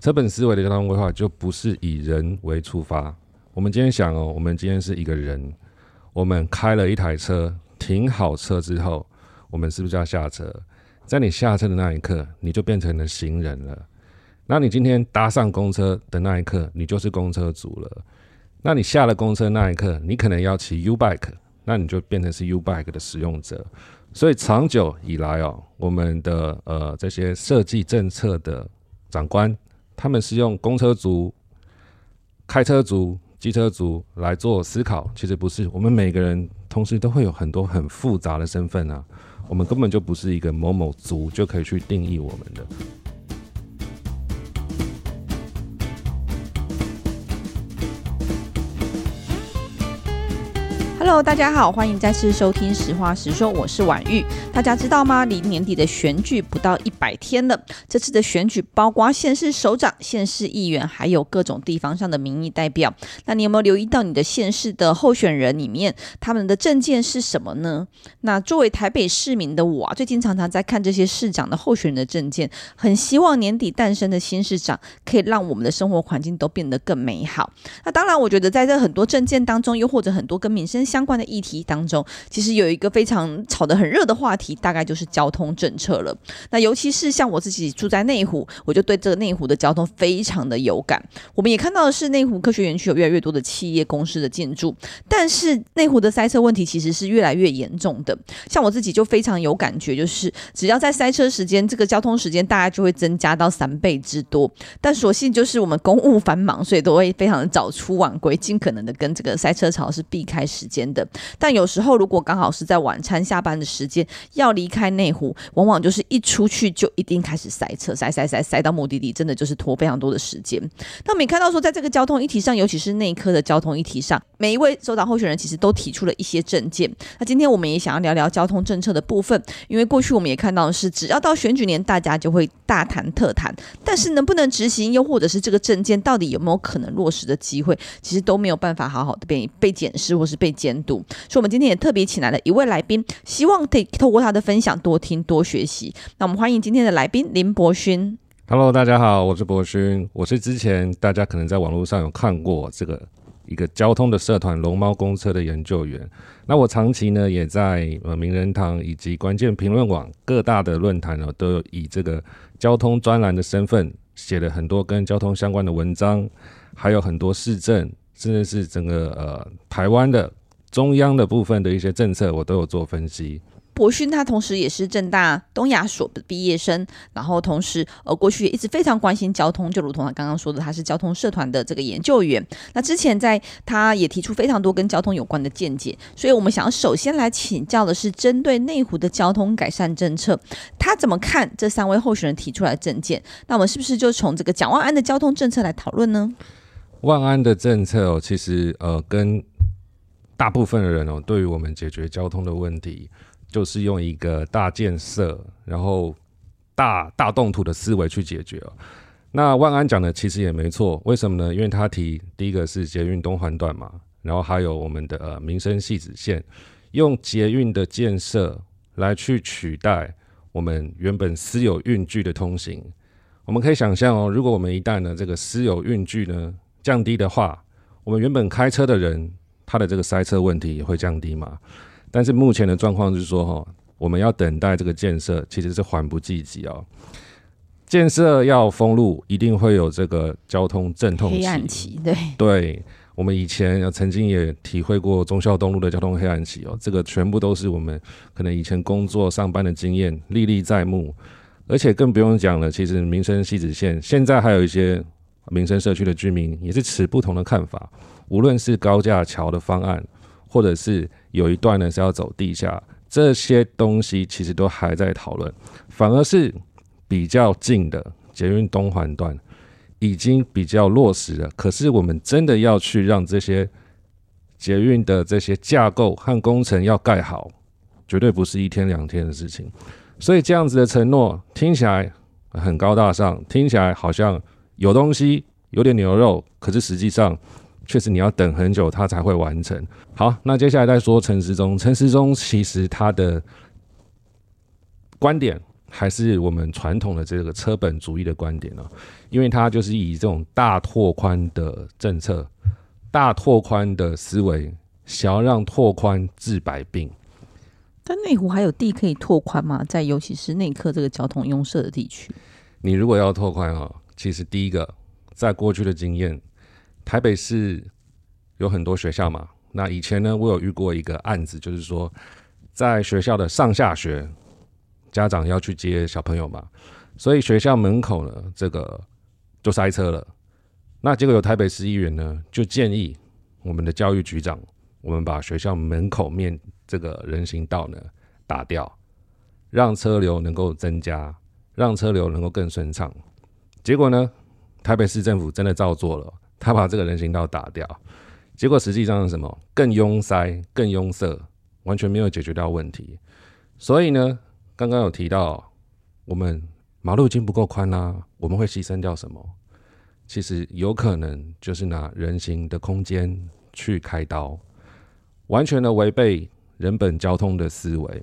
车本思维的交通规划就不是以人为出发。我们今天想哦，我们今天是一个人，我们开了一台车，停好车之后，我们是不是要下车？在你下车的那一刻，你就变成了行人了。那你今天搭上公车的那一刻，你就是公车族了。那你下了公车那一刻，你可能要骑 U bike，那你就变成是 U bike 的使用者。所以长久以来哦，我们的呃这些设计政策的长官，他们是用公车族、开车族。机车族来做思考，其实不是。我们每个人同时都会有很多很复杂的身份啊，我们根本就不是一个某某族就可以去定义我们的。Hello，大家好，欢迎再次收听《实话实说》，我是婉玉。大家知道吗？离年底的选举不到一百天了。这次的选举包括县市首长、县市议员，还有各种地方上的民意代表。那你有没有留意到你的县市的候选人里面，他们的证件是什么呢？那作为台北市民的我啊，最近常常在看这些市长的候选人的证件，很希望年底诞生的新市长可以让我们的生活环境都变得更美好。那当然，我觉得在这很多证件当中，又或者很多跟民生相相关的议题当中，其实有一个非常炒得很热的话题，大概就是交通政策了。那尤其是像我自己住在内湖，我就对这个内湖的交通非常的有感。我们也看到的是，内湖科学园区有越来越多的企业公司的进驻，但是内湖的塞车问题其实是越来越严重的。像我自己就非常有感觉，就是只要在塞车时间，这个交通时间大概就会增加到三倍之多。但所幸就是我们公务繁忙，所以都会非常的早出晚归，尽可能的跟这个塞车潮是避开时间的，但有时候如果刚好是在晚餐下班的时间要离开内湖，往往就是一出去就一定开始塞车，塞塞塞塞到目的地，真的就是拖非常多的时间。那我们也看到说，在这个交通议题上，尤其是内科的交通议题上，每一位首长候选人其实都提出了一些政见。那今天我们也想要聊聊交通政策的部分，因为过去我们也看到的是，只要到选举年，大家就会大谈特谈，但是能不能执行，又或者是这个政见到底有没有可能落实的机会，其实都没有办法好好的被被检视或是被检度，所以我们今天也特别请来了一位来宾，希望可以透过他的分享多听多学习。那我们欢迎今天的来宾林伯勋。Hello，大家好，我是博勋，我是之前大家可能在网络上有看过这个一个交通的社团龙猫公车的研究员。那我长期呢也在呃名人堂以及关键评论网各大的论坛呢，都有以这个交通专栏的身份写了很多跟交通相关的文章，还有很多市政，甚至是整个呃台湾的。中央的部分的一些政策，我都有做分析。博勋他同时也是正大东亚所的毕业生，然后同时呃过去也一直非常关心交通，就如同他刚刚说的，他是交通社团的这个研究员。那之前在他也提出非常多跟交通有关的见解，所以我们想要首先来请教的是，针对内湖的交通改善政策，他怎么看这三位候选人提出来的政见？那我们是不是就从这个蒋万安的交通政策来讨论呢？万安的政策哦，其实呃跟大部分的人哦，对于我们解决交通的问题，就是用一个大建设，然后大大动土的思维去解决哦。那万安讲的其实也没错，为什么呢？因为他提第一个是捷运东环段嘛，然后还有我们的呃民生汐止线，用捷运的建设来去取代我们原本私有运具的通行。我们可以想象哦，如果我们一旦呢这个私有运具呢降低的话，我们原本开车的人。它的这个塞车问题也会降低嘛？但是目前的状况是说，哈，我们要等待这个建设，其实是缓不济急哦。建设要封路，一定会有这个交通阵痛期。黑暗期，对。对，我们以前曾经也体会过忠孝东路的交通黑暗期哦，这个全部都是我们可能以前工作上班的经验历历在目，而且更不用讲了。其实民生西子线现在还有一些民生社区的居民也是持不同的看法。无论是高架桥的方案，或者是有一段呢是要走地下，这些东西其实都还在讨论。反而是比较近的捷运东环段已经比较落实了。可是我们真的要去让这些捷运的这些架构和工程要盖好，绝对不是一天两天的事情。所以这样子的承诺听起来很高大上，听起来好像有东西有点牛肉，可是实际上。确实，你要等很久，它才会完成。好，那接下来再说陈时中。陈时中其实他的观点还是我们传统的这个车本主义的观点呢？因为他就是以这种大拓宽的政策、大拓宽的思维，想要让拓宽治百病。但内湖还有地可以拓宽吗？在尤其是内科这个交通拥塞的地区，你如果要拓宽啊，其实第一个，在过去的经验，台北市有很多学校嘛。那以前呢，我有遇过一个案子，就是说，在学校的上下学，家长要去接小朋友嘛，所以学校门口呢，这个就塞车了。那结果有台北市议员呢，就建议我们的教育局长，我们把学校门口面这个人行道呢打掉，让车流能够增加，让车流能够更顺畅。结果呢，台北市政府真的照做了，他把这个人行道打掉。结果实际上是什么？更拥塞、更拥塞，完全没有解决掉问题。所以呢，刚刚有提到，我们马路已经不够宽啦，我们会牺牲掉什么？其实有可能就是拿人行的空间去开刀，完全的违背人本交通的思维。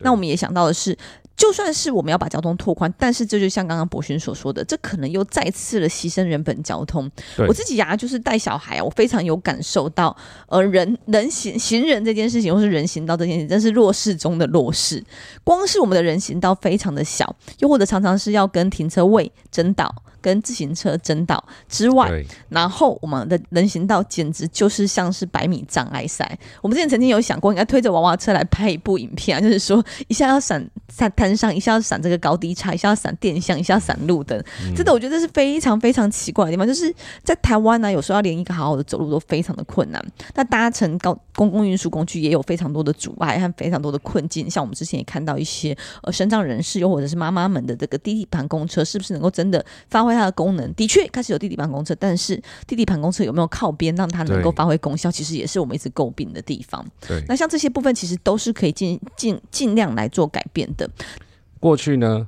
那我们也想到的是。就算是我们要把交通拓宽，但是这就像刚刚博勋所说的，这可能又再次的牺牲人本交通。我自己呀、啊，就是带小孩啊，我非常有感受到，呃，人人行行人这件事情，或是人行道这件事情，真是弱势中的弱势。光是我们的人行道非常的小，又或者常常是要跟停车位争道。跟自行车争道之外，然后我们的人行道简直就是像是百米障碍赛。我们之前曾经有想过，应该推着娃娃车来拍一部影片啊，就是说一下要闪在摊上，一下要闪这个高低差，一下要闪电箱，一下要闪路灯。真的，我觉得这是非常非常奇怪的地方。就是在台湾呢，有时候要连一个好好的走路都非常的困难。那搭乘高公共运输工具也有非常多的阻碍和非常多的困境。像我们之前也看到一些呃，身障人士又或者是妈妈们的这个低底盘公车，是不是能够真的发挥它的功能？的确开始有地底盘公车，但是地底盘公车有没有靠边让它能够发挥功效？其实也是我们一直诟病的地方。对，那像这些部分其实都是可以尽尽尽量来做改变的。过去呢，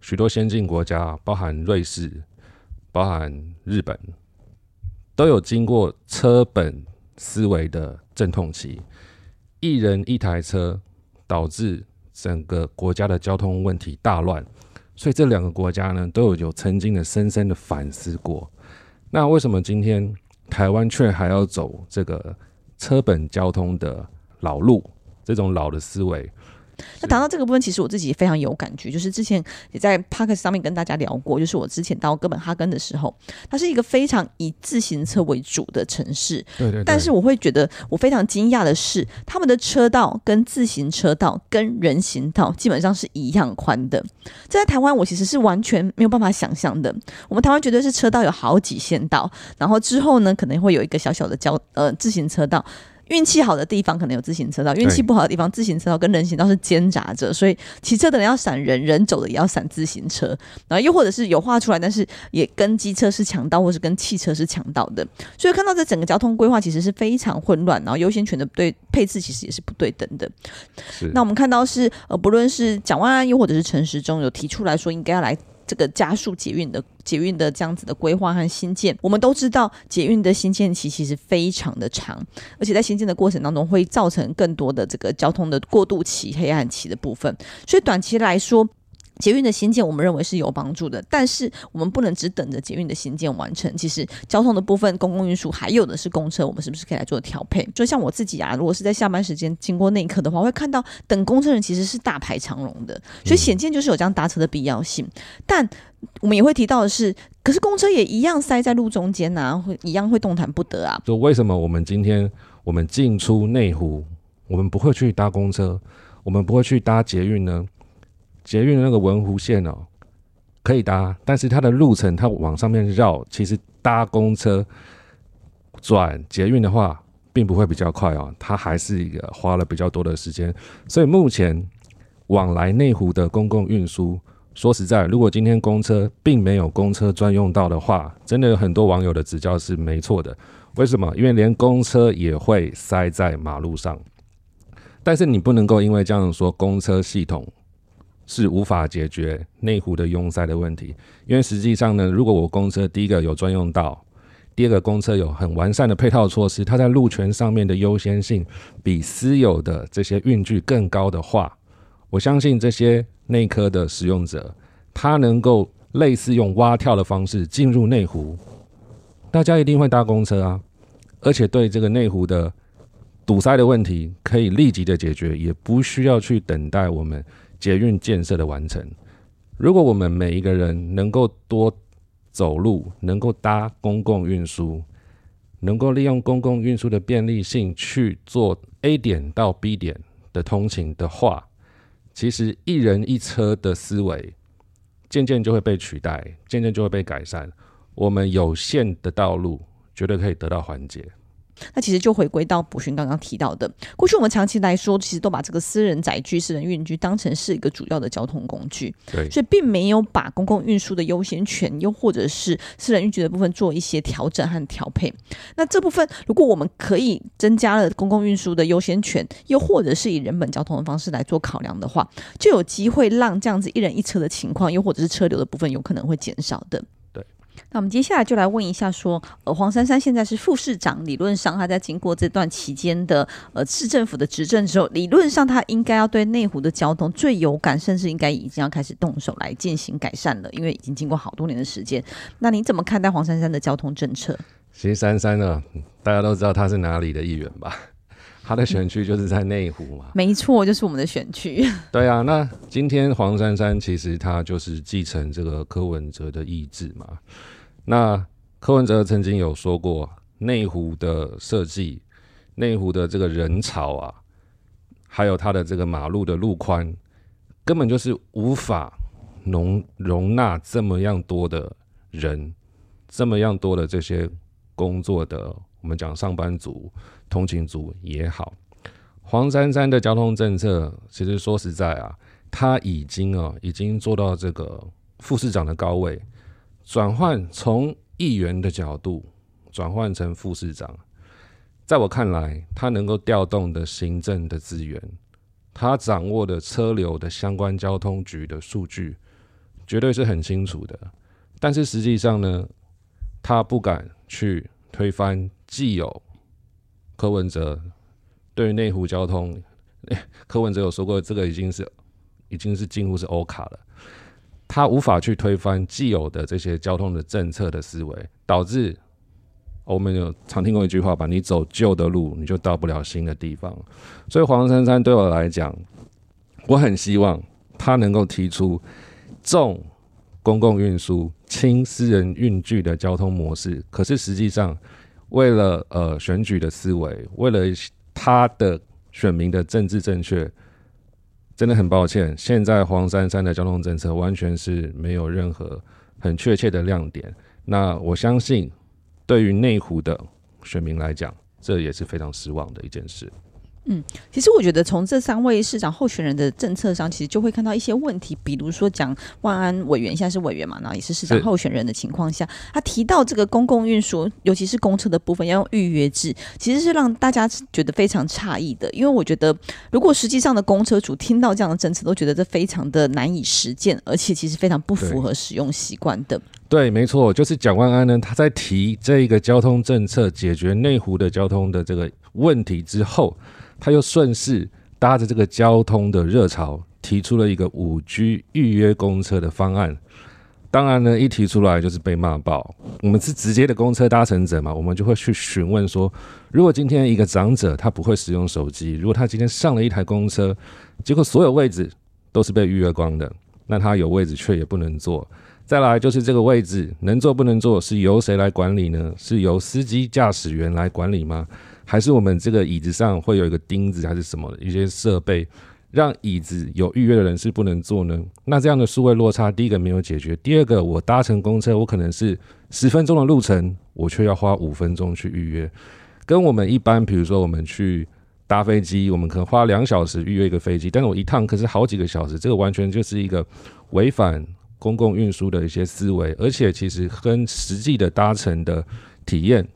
许多先进国家，包含瑞士、包含日本，都有经过车本思维的阵痛期，一人一台车，导致整个国家的交通问题大乱。所以这两个国家呢，都有有曾经的深深的反思过。那为什么今天台湾却还要走这个车本交通的老路，这种老的思维？那谈到这个部分，其实我自己也非常有感觉，就是之前也在 Podcast 上面跟大家聊过，就是我之前到哥本哈根的时候，它是一个非常以自行车为主的城市。对对对。但是我会觉得我非常惊讶的是，他们的车道跟自行车道跟人行道基本上是一样宽的。这在台湾我其实是完全没有办法想象的。我们台湾绝对是车道有好几线道，然后之后呢，可能会有一个小小的交呃自行车道。运气好的地方可能有自行车道，运气不好的地方自行车道跟人行道是兼杂着，所以骑车的人要闪人，人走的也要闪自行车，然后又或者是有画出来，但是也跟机车是抢道，或是跟汽车是抢道的，所以看到这整个交通规划其实是非常混乱，然后优先权的对配置其实也是不对等的。那我们看到是呃，不论是蒋万安又或者是陈时中有提出来说应该要来。这个加速捷运的捷运的这样子的规划和新建，我们都知道捷运的新建期其实非常的长，而且在新建的过程当中会造成更多的这个交通的过渡期、黑暗期的部分，所以短期来说。捷运的新建，我们认为是有帮助的，但是我们不能只等着捷运的新建完成。其实交通的部分，公共运输还有的是公车，我们是不是可以来做调配？就像我自己啊，如果是在下班时间经过内科的话，我会看到等公车人其实是大排长龙的，所以显见就是有这样搭车的必要性。但我们也会提到的是，可是公车也一样塞在路中间啊，会一样会动弹不得啊。就为什么我们今天我们进出内湖，我们不会去搭公车，我们不会去搭捷运呢？捷运的那个文湖线哦，可以搭，但是它的路程它往上面绕，其实搭公车转捷运的话，并不会比较快哦，它还是一个花了比较多的时间。所以目前往来内湖的公共运输，说实在，如果今天公车并没有公车专用道的话，真的有很多网友的指教是没错的。为什么？因为连公车也会塞在马路上，但是你不能够因为这样说公车系统。是无法解决内湖的拥塞的问题，因为实际上呢，如果我公车第一个有专用道，第二个公车有很完善的配套措施，它在路权上面的优先性比私有的这些运具更高的话，我相信这些内科的使用者，他能够类似用蛙跳的方式进入内湖，大家一定会搭公车啊，而且对这个内湖的堵塞的问题可以立即的解决，也不需要去等待我们捷运建设的完成。如果我们每一个人能够多走路，能够搭公共运输，能够利用公共运输的便利性去做 A 点到 B 点的通勤的话，其实一人一车的思维渐渐就会被取代，渐渐就会被改善。我们有限的道路绝对可以得到缓解。那其实就回归到卜勋刚刚提到的，过去我们长期来说，其实都把这个私人载具、私人运具当成是一个主要的交通工具，对，所以并没有把公共运输的优先权，又或者是私人运具的部分做一些调整和调配。那这部分，如果我们可以增加了公共运输的优先权，又或者是以人本交通的方式来做考量的话，就有机会让这样子一人一车的情况，又或者是车流的部分，有可能会减少的。那我们接下来就来问一下，说，呃，黄珊珊现在是副市长，理论上他在经过这段期间的呃市政府的执政之后，理论上他应该要对内湖的交通最有感，甚至应该已经要开始动手来进行改善了，因为已经经过好多年的时间。那你怎么看待黄珊珊的交通政策？其实珊珊呢，大家都知道他是哪里的议员吧？他的选区就是在内湖嘛。没错，就是我们的选区。对啊，那今天黄珊珊其实她就是继承这个柯文哲的意志嘛。那柯文哲曾经有说过，内湖的设计，内湖的这个人潮啊，还有他的这个马路的路宽，根本就是无法容容纳这么样多的人，这么样多的这些工作的，我们讲上班族、通勤族也好。黄珊珊的交通政策，其实说实在啊，他已经啊，已经做到这个副市长的高位。转换从议员的角度转换成副市长，在我看来，他能够调动的行政的资源，他掌握的车流的相关交通局的数据，绝对是很清楚的。但是实际上呢，他不敢去推翻既有柯文哲对于内湖交通，柯文哲有说过，这个已经是已经是近乎是欧卡了。他无法去推翻既有的这些交通的政策的思维，导致我们有常听过一句话吧：你走旧的路，你就到不了新的地方。所以黄珊珊对我来讲，我很希望他能够提出重公共运输、轻私人运具的交通模式。可是实际上，为了呃选举的思维，为了他的选民的政治正确。真的很抱歉，现在黄珊珊的交通政策完全是没有任何很确切的亮点。那我相信，对于内湖的选民来讲，这也是非常失望的一件事。嗯，其实我觉得从这三位市长候选人的政策上，其实就会看到一些问题。比如说，讲万安委员现在是委员嘛，然后也是市长候选人的情况下，他提到这个公共运输，尤其是公车的部分要用预约制，其实是让大家觉得非常诧异的。因为我觉得，如果实际上的公车主听到这样的政策，都觉得这非常的难以实践，而且其实非常不符合使用习惯的。对，没错，就是蒋万安呢，他在提这一个交通政策解决内湖的交通的这个问题之后。他又顺势搭着这个交通的热潮，提出了一个五 G 预约公车的方案。当然呢，一提出来就是被骂爆。我们是直接的公车搭乘者嘛，我们就会去询问说：如果今天一个长者他不会使用手机，如果他今天上了一台公车，结果所有位置都是被预约光的，那他有位置却也不能坐。再来就是这个位置能坐不能坐是由谁来管理呢？是由司机驾驶员来管理吗？还是我们这个椅子上会有一个钉子，还是什么一些设备，让椅子有预约的人是不能坐呢？那这样的数位落差，第一个没有解决，第二个我搭乘公车，我可能是十分钟的路程，我却要花五分钟去预约，跟我们一般，比如说我们去搭飞机，我们可能花两小时预约一个飞机，但是我一趟可是好几个小时，这个完全就是一个违反公共运输的一些思维，而且其实跟实际的搭乘的体验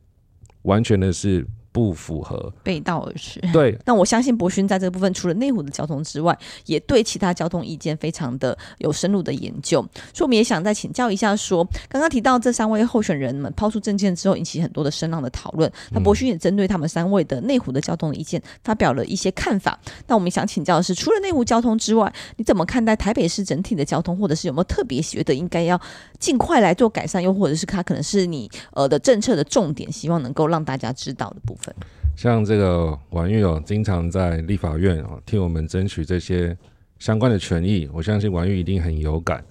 完全的是。不符合，背道而驰。对，那我相信博勋在这个部分，除了内湖的交通之外，也对其他交通意见非常的有深入的研究。所以我们也想再请教一下说，说刚刚提到这三位候选人们抛出政见之后，引起很多的声浪的讨论。那博勋也针对他们三位的内湖的交通的意见，发表了一些看法。那我们想请教的是，除了内湖交通之外，你怎么看待台北市整体的交通，或者是有没有特别觉得应该要尽快来做改善，又或者是它可能是你呃的政策的重点，希望能够让大家知道的部分？像这个婉玉哦，经常在立法院哦替我们争取这些相关的权益，我相信婉玉一定很有感。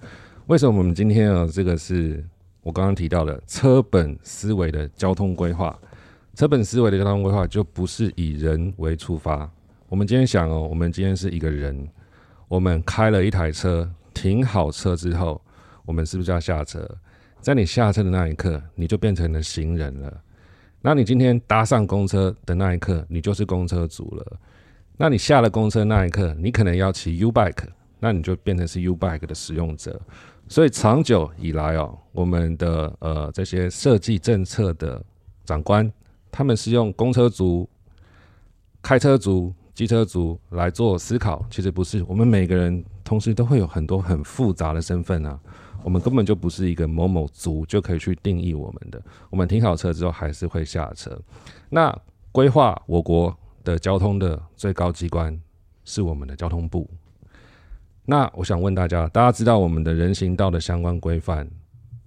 为什么我们今天啊，这个是我刚刚提到的车本思维的交通规划？车本思维的交通规划就不是以人为出发。我们今天想哦，我们今天是一个人，我们开了一台车，停好车之后，我们是不是要下车？在你下车的那一刻，你就变成了行人了。那你今天搭上公车的那一刻，你就是公车族了。那你下了公车那一刻，你可能要骑 U bike，那你就变成是 U bike 的使用者。所以长久以来哦，我们的呃这些设计政策的长官，他们是用公车族、开车族、机车族来做思考。其实不是，我们每个人同时都会有很多很复杂的身份啊。我们根本就不是一个某某族就可以去定义我们的。我们停好车之后还是会下车。那规划我国的交通的最高机关是我们的交通部。那我想问大家，大家知道我们的人行道的相关规范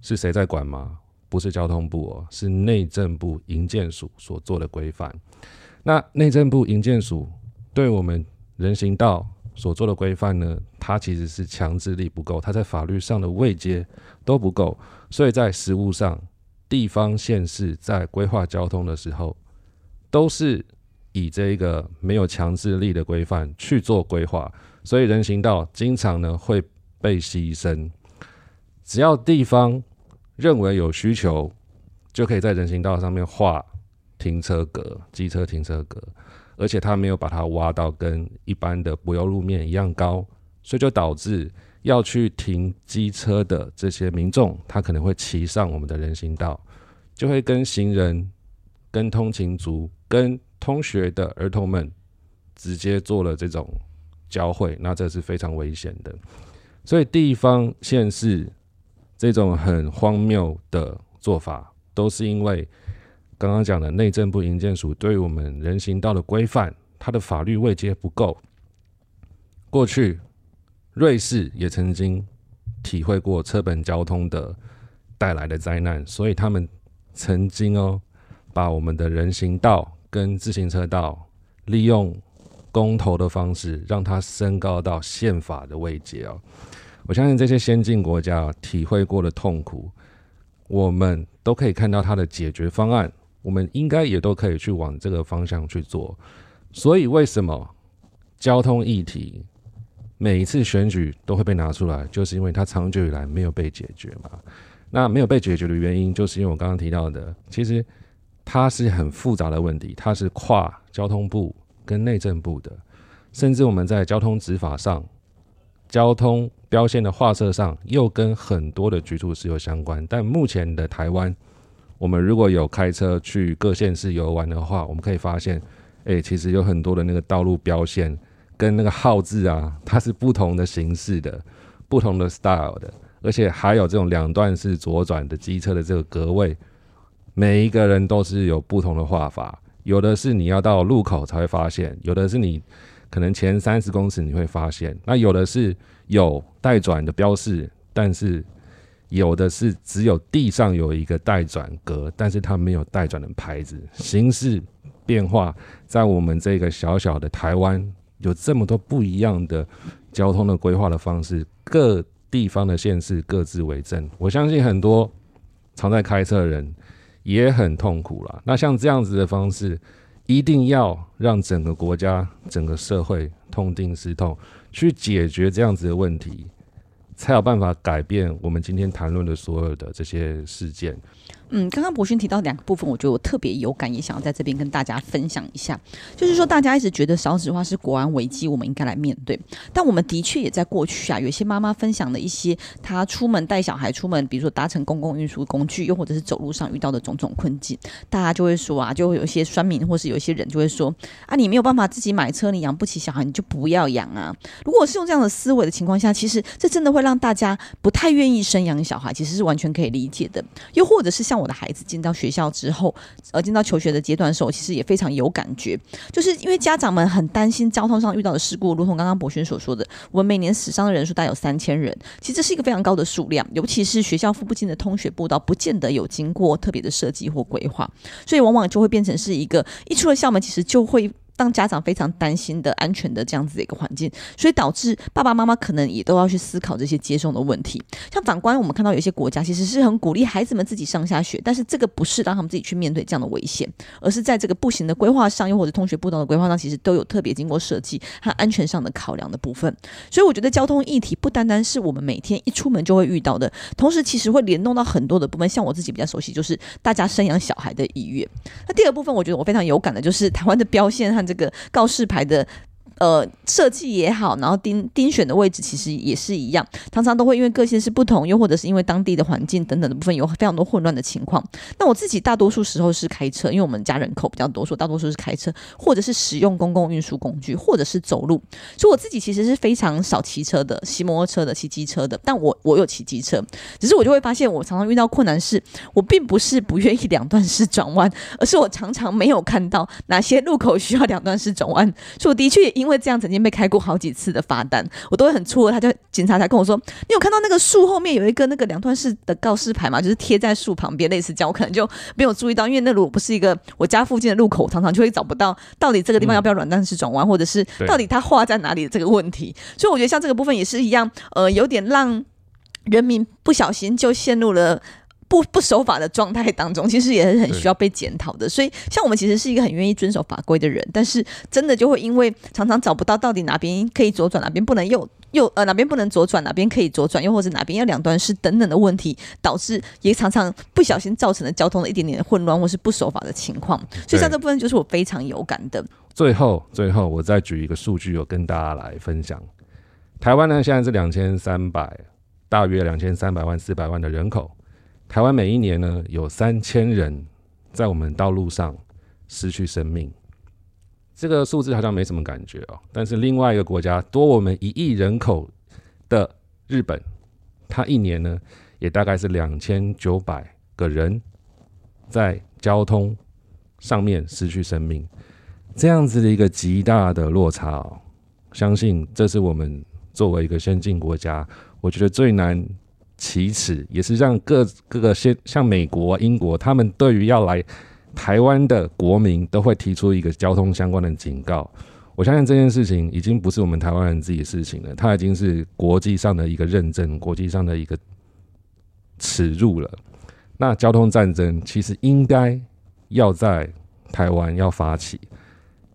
是谁在管吗？不是交通部哦，是内政部营建署所做的规范。那内政部营建署对我们人行道所做的规范呢，它其实是强制力不够，它在法律上的位阶都不够，所以在实务上，地方县市在规划交通的时候，都是以这个没有强制力的规范去做规划，所以人行道经常呢会被牺牲。只要地方认为有需求，就可以在人行道上面画停车格、机车停车格。而且他没有把它挖到跟一般的柏油路面一样高，所以就导致要去停机车的这些民众，他可能会骑上我们的人行道，就会跟行人、跟通勤族、跟通学的儿童们直接做了这种交汇，那这是非常危险的。所以地方县市这种很荒谬的做法，都是因为。刚刚讲的内政部营建署对于我们人行道的规范，它的法律位阶不够。过去瑞士也曾经体会过车本交通的带来的灾难，所以他们曾经哦，把我们的人行道跟自行车道利用公投的方式，让它升高到宪法的位阶哦。我相信这些先进国家体会过的痛苦，我们都可以看到它的解决方案。我们应该也都可以去往这个方向去做，所以为什么交通议题每一次选举都会被拿出来，就是因为它长久以来没有被解决嘛。那没有被解决的原因，就是因为我刚刚提到的，其实它是很复杂的问题，它是跨交通部跟内政部的，甚至我们在交通执法上、交通标线的画设上，又跟很多的局处是有相关。但目前的台湾。我们如果有开车去各县市游玩的话，我们可以发现，哎、其实有很多的那个道路标线跟那个号字啊，它是不同的形式的、不同的 style 的，而且还有这种两段式左转的机车的这个格位，每一个人都是有不同的画法，有的是你要到路口才会发现，有的是你可能前三十公尺你会发现，那有的是有待转的标示，但是。有的是只有地上有一个待转格，但是它没有待转的牌子。形式变化，在我们这个小小的台湾，有这么多不一样的交通的规划的方式，各地方的县市各自为政。我相信很多常在开车的人也很痛苦了。那像这样子的方式，一定要让整个国家、整个社会痛定思痛，去解决这样子的问题。才有办法改变我们今天谈论的所有的这些事件。嗯，刚刚博勋提到两个部分，我觉得我特别有感，也想要在这边跟大家分享一下。就是说，大家一直觉得少子化是国安危机，我们应该来面对。但我们的确也在过去啊，有些妈妈分享了一些她出门带小孩出门，比如说搭乘公共运输工具，又或者是走路上遇到的种种困境，大家就会说啊，就会有一些酸民，或是有一些人就会说啊，你没有办法自己买车，你养不起小孩，你就不要养啊。如果是用这样的思维的情况下，其实这真的会让大家不太愿意生养小孩，其实是完全可以理解的。又或者是像我的孩子进到学校之后，呃，进到求学的阶段的时候，其实也非常有感觉，就是因为家长们很担心交通上遇到的事故，如同刚刚博轩所说的，我们每年死伤的人数大概有三千人，其实这是一个非常高的数量，尤其是学校附近的通学步道，不见得有经过特别的设计或规划，所以往往就会变成是一个一出了校门，其实就会。让家长非常担心的安全的这样子的一个环境，所以导致爸爸妈妈可能也都要去思考这些接送的问题。像反观我们看到有些国家其实是很鼓励孩子们自己上下学，但是这个不是让他们自己去面对这样的危险，而是在这个步行的规划上，又或者通学步道的规划上，其实都有特别经过设计和安全上的考量的部分。所以我觉得交通议题不单单是我们每天一出门就会遇到的，同时其实会联动到很多的部分。像我自己比较熟悉，就是大家生养小孩的意愿。那第二部分，我觉得我非常有感的就是台湾的标线和这个告示牌的。呃，设计也好，然后钉钉选的位置其实也是一样，常常都会因为个性是不同，又或者是因为当地的环境等等的部分有非常多混乱的情况。那我自己大多数时候是开车，因为我们家人口比较多，所以大多数是开车，或者是使用公共运输工具，或者是走路。所以我自己其实是非常少骑车的，骑摩托车的，骑机车的。但我我有骑机车，只是我就会发现，我常常遇到困难是，我并不是不愿意两段式转弯，而是我常常没有看到哪些路口需要两段式转弯。所以我的确因为因为这样曾经被开过好几次的罚单，我都会很错愕。他就警察才跟我说：“你有看到那个树后面有一个那个两段式的告示牌吗？就是贴在树旁边，类似这样。我可能就没有注意到，因为那如果不是一个我家附近的路口，常常就会找不到到底这个地方要不要软段式转弯，或者是到底它画在哪里的这个问题。所以我觉得像这个部分也是一样，呃，有点让人民不小心就陷入了。”不不守法的状态当中，其实也是很需要被检讨的。所以，像我们其实是一个很愿意遵守法规的人，但是真的就会因为常常找不到到底哪边可以左转，哪边不能右右呃哪边不能左转，哪边可以左转，又或者哪边要两端是等等的问题，导致也常常不小心造成了交通的一点点的混乱或是不守法的情况。所以，像这部分就是我非常有感的。最后，最后我再举一个数据，有跟大家来分享。台湾呢，现在是两千三百，大约两千三百万四百万的人口。台湾每一年呢，有三千人在我们道路上失去生命，这个数字好像没什么感觉哦。但是另外一个国家多我们一亿人口的日本，它一年呢也大概是两千九百个人在交通上面失去生命，这样子的一个极大的落差哦，相信这是我们作为一个先进国家，我觉得最难。其次，也是让各各个先像美国、英国，他们对于要来台湾的国民都会提出一个交通相关的警告。我相信这件事情已经不是我们台湾人自己的事情了，它已经是国际上的一个认证，国际上的一个耻辱了。那交通战争其实应该要在台湾要发起，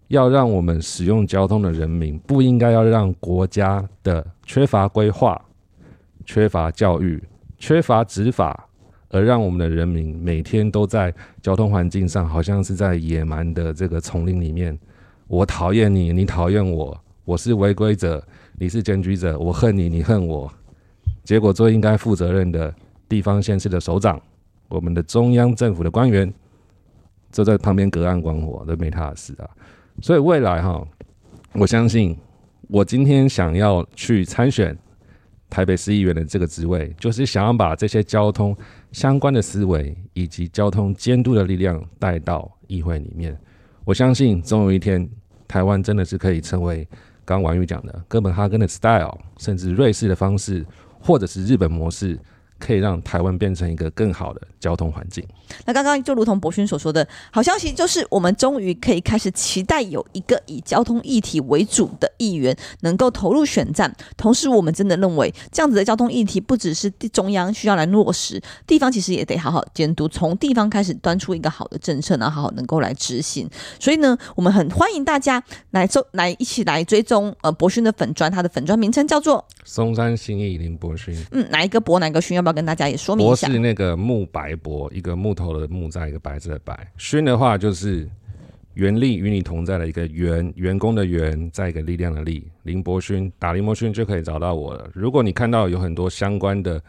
要让我们使用交通的人民不应该要让国家的缺乏规划。缺乏教育、缺乏执法，而让我们的人民每天都在交通环境上，好像是在野蛮的这个丛林里面。我讨厌你，你讨厌我，我是违规者，你是检举者，我恨你，你恨我。结果最应该负责任的地方县市的首长，我们的中央政府的官员，就在旁边隔岸观火，都没他的事啊。所以未来哈，我相信我今天想要去参选。台北市议员的这个职位，就是想要把这些交通相关的思维以及交通监督的力量带到议会里面。我相信总有一天，台湾真的是可以成为刚王玉讲的哥本哈根的 style，甚至瑞士的方式，或者是日本模式，可以让台湾变成一个更好的交通环境。那刚刚就如同博勋所说的，好消息就是我们终于可以开始期待有一个以交通议题为主的议员能够投入选战。同时，我们真的认为这样子的交通议题不只是中央需要来落实，地方其实也得好好监督，从地方开始端出一个好的政策，然后好好能够来执行。所以呢，我们很欢迎大家来周来一起来追踪呃博勋的粉砖，他的粉砖名称叫做松山新义林博勋。嗯，哪一个博哪个勋？要不要跟大家也说明一下？博是那个木白博，一个木头的木，在一个白字的白。勋的话就是原力与你同在的一个员，员工的员，在一个力量的力。林博勋打林博勋就可以找到我了。如果你看到有很多相关的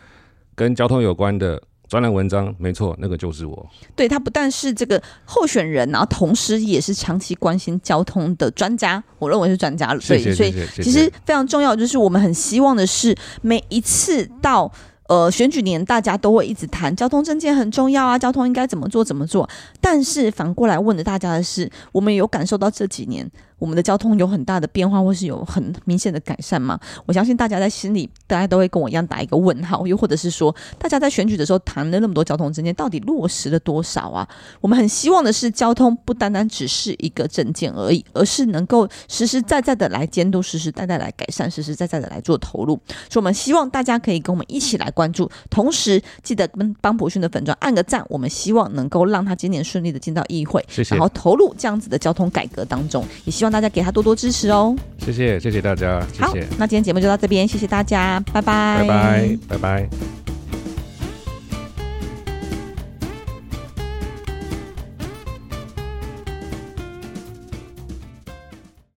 跟交通有关的专栏文章，没错，那个就是我。对，他不但是这个候选人，然后同时也是长期关心交通的专家，我认为是专家。对，谢谢，所以其实非常重要，就是我们很希望的是每一次到。呃，选举年大家都会一直谈交通证件很重要啊，交通应该怎么做怎么做。但是反过来问的大家的是，我们有感受到这几年。我们的交通有很大的变化，或是有很明显的改善吗？我相信大家在心里，大家都会跟我一样打一个问号，又或者是说，大家在选举的时候谈了那么多交通政见，到底落实了多少啊？我们很希望的是，交通不单单只是一个政见而已，而是能够实实在在的来监督，实实在在来改善，实实在在的来做投入。所以，我们希望大家可以跟我们一起来关注，同时记得跟帮博勋的粉砖按个赞。我们希望能够让他今年顺利的进到议会，谢谢，然后投入这样子的交通改革当中，也希望。让大家给他多多支持哦！谢谢，谢谢大家，谢谢。好，那今天节目就到这边，谢谢大家，拜拜，拜拜，拜拜。